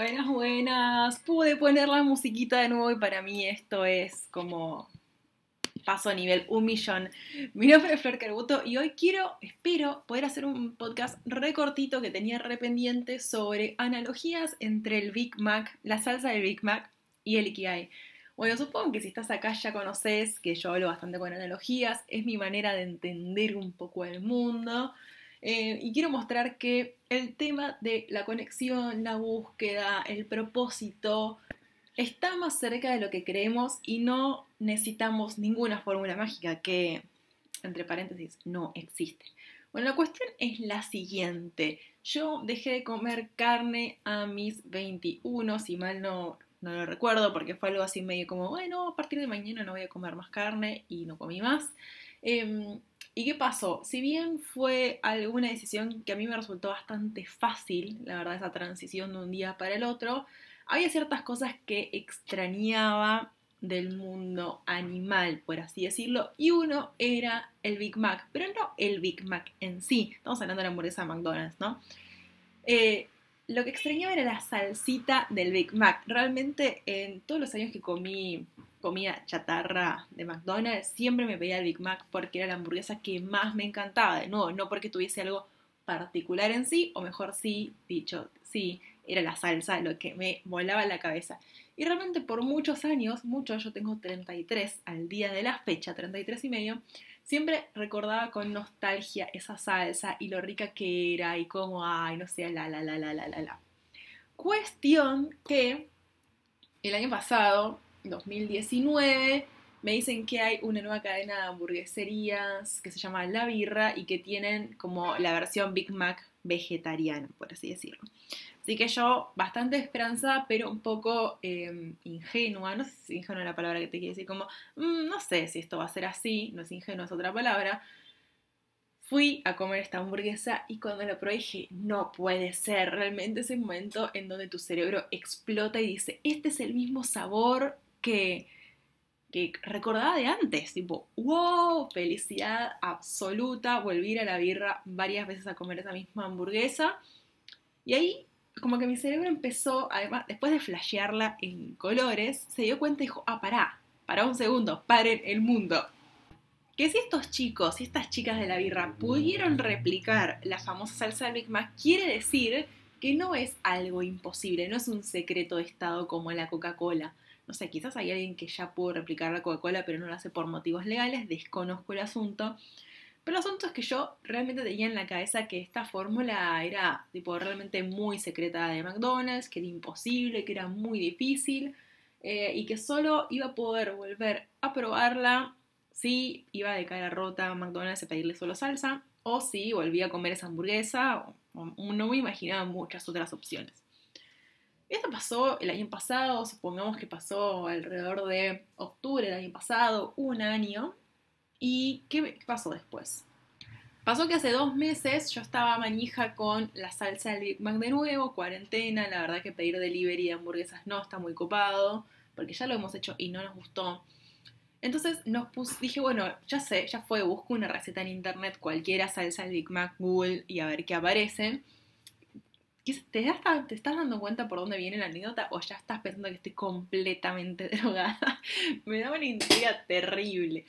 Buenas, buenas. Pude poner la musiquita de nuevo y para mí esto es como paso a nivel un millón. Mi nombre es Flor Carbuto y hoy quiero, espero, poder hacer un podcast recortito que tenía rependiente sobre analogías entre el Big Mac, la salsa del Big Mac y el Ikigai. Bueno, supongo que si estás acá ya conoces que yo hablo bastante con analogías, es mi manera de entender un poco el mundo. Eh, y quiero mostrar que el tema de la conexión, la búsqueda, el propósito, está más cerca de lo que creemos y no necesitamos ninguna fórmula mágica que, entre paréntesis, no existe. Bueno, la cuestión es la siguiente. Yo dejé de comer carne a mis 21, si mal no, no lo recuerdo, porque fue algo así medio como, bueno, a partir de mañana no voy a comer más carne y no comí más. Em, ¿Y qué pasó? Si bien fue alguna decisión que a mí me resultó bastante fácil, la verdad, esa transición de un día para el otro, había ciertas cosas que extrañaba del mundo animal, por así decirlo, y uno era el Big Mac, pero no el Big Mac en sí, estamos hablando de la hamburguesa McDonald's, ¿no? Eh, lo que extrañaba era la salsita del Big Mac. Realmente en todos los años que comí comida chatarra de McDonald's, siempre me pedía el Big Mac porque era la hamburguesa que más me encantaba. De nuevo, no porque tuviese algo particular en sí, o mejor sí, dicho, sí, era la salsa lo que me volaba la cabeza. Y realmente por muchos años, muchos, yo tengo 33 al día de la fecha, 33 y medio, siempre recordaba con nostalgia esa salsa y lo rica que era y cómo, ay, no sé, la, la, la, la, la, la, la. Cuestión que el año pasado, 2019, me dicen que hay una nueva cadena de hamburgueserías que se llama La Birra y que tienen como la versión Big Mac vegetariana, por así decirlo. Así que yo, bastante esperanzada, pero un poco em, ingenua, no sé si ingenua es la palabra que te quiero decir, como, mm, no sé si esto va a ser así, no es ingenua, es otra palabra. Fui a comer esta hamburguesa y cuando la probé dije, no puede ser, realmente ese momento en donde tu cerebro explota y dice, este es el mismo sabor que, recordaba de antes, tipo, wow, felicidad absoluta, volví a la birra varias veces a comer esa misma hamburguesa. Y ahí como que mi cerebro empezó, además, después de flashearla en colores, se dio cuenta y dijo, ah, pará, pará un segundo, paren el mundo. Que si estos chicos y estas chicas de la birra pudieron replicar la famosa salsa de Big Mac, quiere decir que no es algo imposible, no es un secreto de estado como la Coca-Cola. No sé, quizás hay alguien que ya pudo replicar la Coca-Cola, pero no lo hace por motivos legales, desconozco el asunto. Pero el asunto es que yo realmente tenía en la cabeza que esta fórmula era tipo realmente muy secreta de McDonald's, que era imposible, que era muy difícil eh, y que solo iba a poder volver a probarla si iba de cara rota a McDonald's a pedirle solo salsa o si volvía a comer esa hamburguesa no me imaginaba muchas otras opciones. Esto pasó el año pasado, supongamos que pasó alrededor de octubre del año pasado, un año, ¿Y qué pasó después? Pasó que hace dos meses yo estaba manija con la salsa del Big Mac de nuevo, cuarentena, la verdad que pedir delivery de hamburguesas no está muy copado, porque ya lo hemos hecho y no nos gustó. Entonces nos puse, dije, bueno, ya sé, ya fue, busco una receta en internet, cualquiera salsa del Big Mac, Google y a ver qué aparece. ¿Te, ¿Te estás dando cuenta por dónde viene la anécdota o ya estás pensando que estoy completamente drogada? Me da una intriga terrible.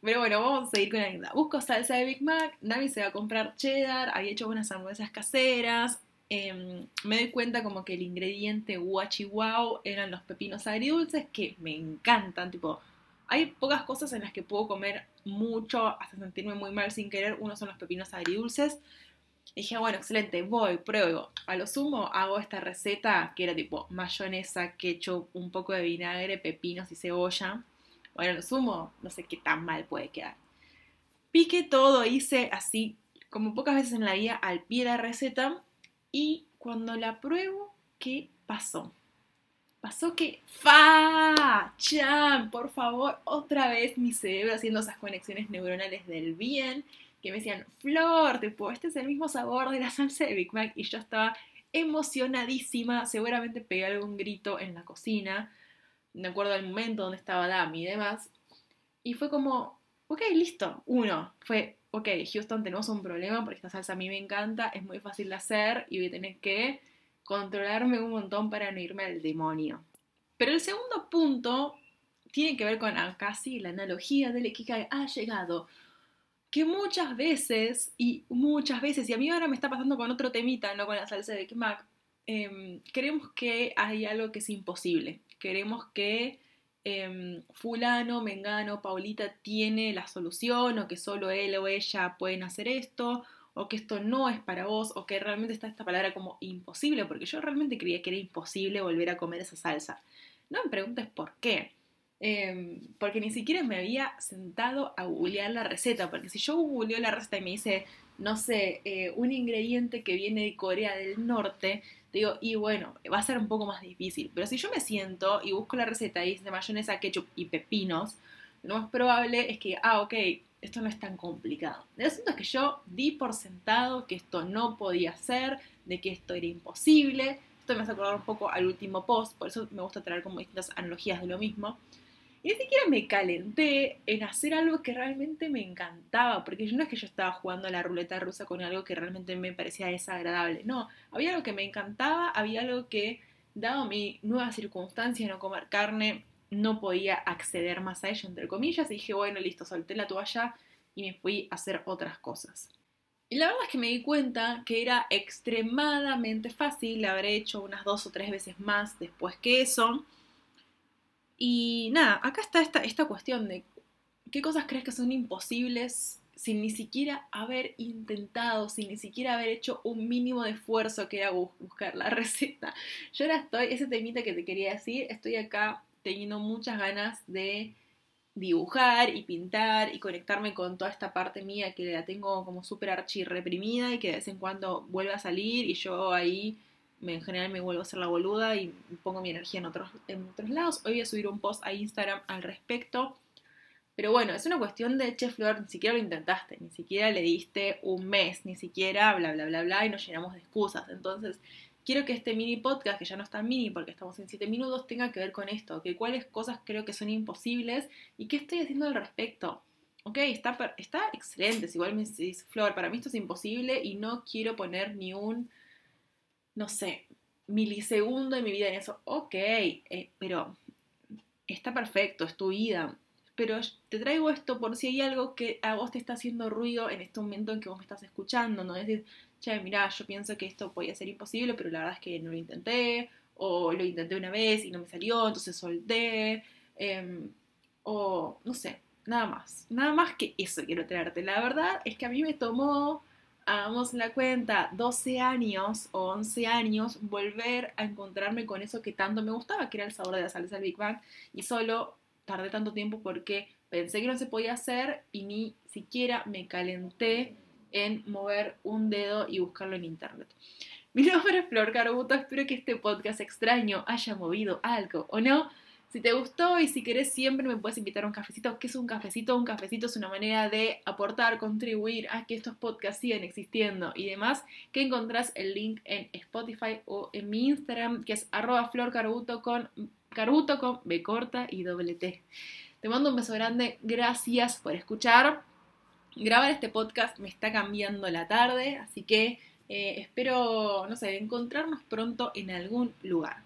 Pero bueno, vamos a seguir con la anécdota. Busco salsa de Big Mac, Nami se va a comprar cheddar, había hecho unas hamburguesas caseras. Em, me doy cuenta como que el ingrediente guachi wow eran los pepinos agridulces que me encantan, tipo, hay pocas cosas en las que puedo comer mucho hasta sentirme muy mal sin querer. Uno son los pepinos agridulces. Y dije, bueno, excelente, voy, pruebo. A lo sumo hago esta receta que era tipo mayonesa, ketchup, un poco de vinagre, pepinos y cebolla. Bueno, lo sumo, no sé qué tan mal puede quedar. Piqué todo, hice así, como pocas veces en la vida, al pie de la receta. Y cuando la pruebo, ¿qué pasó? Pasó que, ¡fa! ¡Cham! Por favor, otra vez mi cerebro haciendo esas conexiones neuronales del bien, que me decían, Flor, tipo, este es el mismo sabor de la salsa de Big Mac. Y yo estaba emocionadísima, seguramente pegué algún grito en la cocina me acuerdo del momento donde estaba Dami y demás. Y fue como, ok, listo. Uno, fue, ok, Houston, tenemos un problema porque esta salsa a mí me encanta, es muy fácil de hacer y voy a tener que controlarme un montón para no irme al demonio. Pero el segundo punto tiene que ver con casi la analogía del Ikigai ha llegado. Que muchas veces, y muchas veces, y a mí ahora me está pasando con otro temita, no con la salsa de Kimak, eh, creemos que hay algo que es imposible. Queremos que eh, fulano, mengano, Paulita tiene la solución, o que solo él o ella pueden hacer esto, o que esto no es para vos, o que realmente está esta palabra como imposible, porque yo realmente creía que era imposible volver a comer esa salsa. No me preguntes por qué. Em, porque ni siquiera me había sentado a googlear la receta, porque si yo googleo la receta y me dice, no sé, eh, un ingrediente que viene de Corea del Norte, digo, y bueno, va a ser un poco más difícil. Pero si yo me siento y busco la receta y dice mayonesa, ketchup y pepinos, lo más probable es que, ah, ok, esto no es tan complicado. El asunto es que yo di por sentado que esto no podía ser, de que esto era imposible. Esto me hace acordar un poco al último post, por eso me gusta traer como distintas analogías de lo mismo. Y ni siquiera me calenté en hacer algo que realmente me encantaba, porque no es que yo estaba jugando a la ruleta rusa con algo que realmente me parecía desagradable, no, había algo que me encantaba, había algo que, dado mi nueva circunstancia de no comer carne, no podía acceder más a ello, entre comillas, y dije, bueno, listo, solté la toalla y me fui a hacer otras cosas. Y la verdad es que me di cuenta que era extremadamente fácil, la habré hecho unas dos o tres veces más después que eso, y nada, acá está esta, esta cuestión de qué cosas crees que son imposibles sin ni siquiera haber intentado, sin ni siquiera haber hecho un mínimo de esfuerzo que era buscar la receta. Yo ahora estoy, ese temita que te quería decir, estoy acá teniendo muchas ganas de dibujar y pintar y conectarme con toda esta parte mía que la tengo como súper archi reprimida y que de vez en cuando vuelve a salir y yo ahí en general me vuelvo a hacer la boluda y pongo mi energía en otros, en otros lados. Hoy voy a subir un post a Instagram al respecto. Pero bueno, es una cuestión de, che, Flor, ni siquiera lo intentaste, ni siquiera le diste un mes, ni siquiera bla, bla, bla, bla, y nos llenamos de excusas. Entonces, quiero que este mini podcast, que ya no está mini porque estamos en 7 minutos, tenga que ver con esto, que cuáles cosas creo que son imposibles y qué estoy haciendo al respecto. Ok, está, está excelente, si igual me decís, Flor, para mí esto es imposible y no quiero poner ni un no sé, milisegundo de mi vida en eso. Ok, eh, pero está perfecto, es tu vida. Pero te traigo esto por si hay algo que a vos te está haciendo ruido en este momento en que vos me estás escuchando, ¿no? Es decir, che, mirá, yo pienso que esto podía ser imposible, pero la verdad es que no lo intenté, o lo intenté una vez y no me salió, entonces solté, em, o no sé, nada más. Nada más que eso quiero traerte. La verdad es que a mí me tomó hagamos la cuenta, 12 años o 11 años, volver a encontrarme con eso que tanto me gustaba, que era el sabor de la salsa del Big Bang, y solo tardé tanto tiempo porque pensé que no se podía hacer y ni siquiera me calenté en mover un dedo y buscarlo en internet. Mi nombre es Flor Carbuto, espero que este podcast extraño haya movido algo o no. Si te gustó y si querés siempre me puedes invitar a un cafecito. ¿Qué es un cafecito? Un cafecito es una manera de aportar, contribuir a que estos podcasts sigan existiendo y demás. Que encontrás el link en Spotify o en mi Instagram, que es arroba florcarbuto carbuto con B corta y doble T. Te mando un beso grande. Gracias por escuchar. Grabar este podcast me está cambiando la tarde, así que eh, espero, no sé, encontrarnos pronto en algún lugar.